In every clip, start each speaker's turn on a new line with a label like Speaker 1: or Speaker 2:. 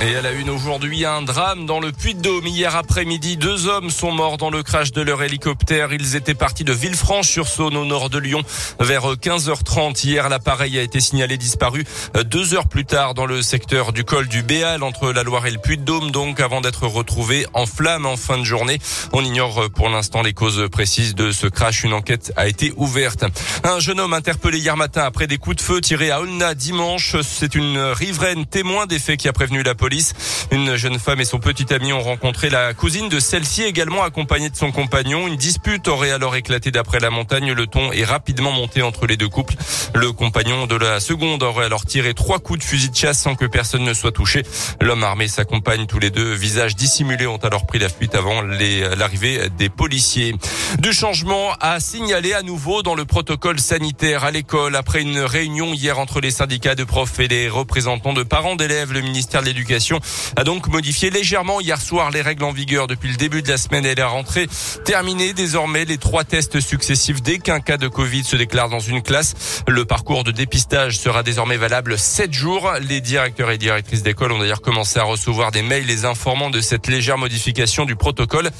Speaker 1: Et à la une aujourd'hui, un drame dans le Puy-de-Dôme. Hier après-midi, deux hommes sont morts dans le crash de leur hélicoptère. Ils étaient partis de Villefranche-sur-Saône au nord de Lyon vers 15h30. Hier, l'appareil a été signalé disparu deux heures plus tard dans le secteur du col du Béal entre la Loire et le Puy-de-Dôme, donc avant d'être retrouvé en flammes en fin de journée. On ignore pour l'instant les causes précises de ce crash. Une enquête a été ouverte. Un jeune homme interpellé hier matin après des coups de feu tirés à Olna dimanche. C'est une riveraine témoin des faits qui a prévenu la police police. Une jeune femme et son petit ami ont rencontré la cousine de celle-ci, également accompagnée de son compagnon. Une dispute aurait alors éclaté d'après la montagne. Le ton est rapidement monté entre les deux couples. Le compagnon de la seconde aurait alors tiré trois coups de fusil de chasse sans que personne ne soit touché. L'homme armé s'accompagne tous les deux. Visages dissimulés ont alors pris la fuite avant l'arrivée des policiers. Du changement à signaler à nouveau dans le protocole sanitaire à l'école après une réunion hier entre les syndicats de profs et les représentants de parents d'élèves. Le ministère de l'Éducation a donc modifié légèrement hier soir les règles en vigueur depuis le début de la semaine et la rentrée terminée. Désormais, les trois tests successifs dès qu'un cas de Covid se déclare dans une classe. Le parcours de dépistage sera désormais valable sept jours. Les directeurs et directrices d'école ont d'ailleurs commencé à recevoir des mails les informant de cette légère modification du protocole.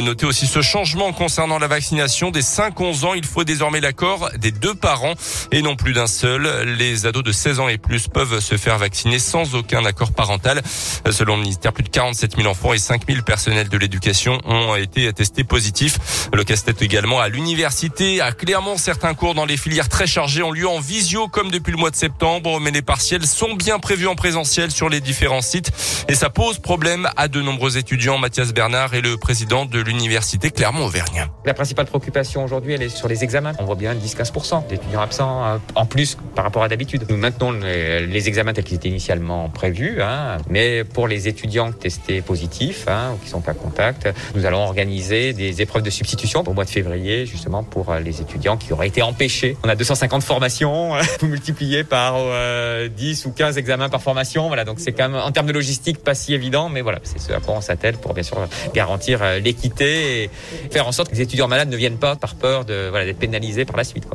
Speaker 1: Notez aussi ce changement concernant la vaccination des 5-11 ans. Il faut désormais l'accord des deux parents et non plus d'un seul. Les ados de 16 ans et plus peuvent se faire vacciner sans aucun accord parental. Selon le ministère, plus de 47 000 enfants et 5 000 personnels de l'éducation ont été testés positifs. Le casse-tête également à l'université. À Clermont, certains cours dans les filières très chargées ont lieu en visio comme depuis le mois de septembre, mais les partiels sont bien prévus en présentiel sur les différents sites et ça pose problème à de nombreux étudiants. Mathias Bernard est le président de l'université Clermont-Auvergne.
Speaker 2: La principale préoccupation aujourd'hui, elle est sur les examens. On voit bien 10-15% d'étudiants absents euh, en plus par rapport à d'habitude. Nous maintenons les, examens tels qu'ils étaient initialement prévus, hein, mais mais pour les étudiants testés positifs hein, ou qui sont pas contact, nous allons organiser des épreuves de substitution au mois de février, justement pour euh, les étudiants qui auraient été empêchés. On a 250 formations, vous multipliez par 10 euh, ou 15 examens par formation. Voilà, donc c'est quand même en termes de logistique pas si évident, mais voilà, c'est ce à quoi on s'attelle pour bien sûr garantir euh, l'équité et faire en sorte que les étudiants malades ne viennent pas par peur de voilà d'être pénalisés par la suite.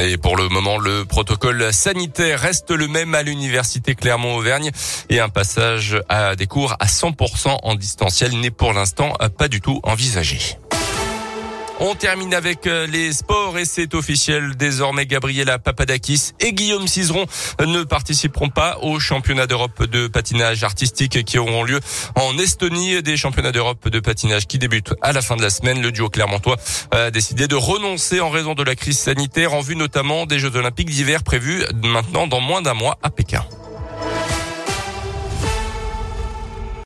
Speaker 1: Et pour le moment, le protocole sanitaire reste le même à l'université Clermont-Auvergne et un passage à des cours à 100% en distanciel n'est pour l'instant pas du tout envisagé. On termine avec euh, les sports et c'est officiel. Désormais, Gabriela Papadakis et Guillaume Cizeron ne participeront pas aux championnats d'Europe de patinage artistique qui auront lieu en Estonie. Des championnats d'Europe de patinage qui débutent à la fin de la semaine. Le duo clermontois a décidé de renoncer en raison de la crise sanitaire en vue notamment des Jeux olympiques d'hiver prévus maintenant dans moins d'un mois à Pékin.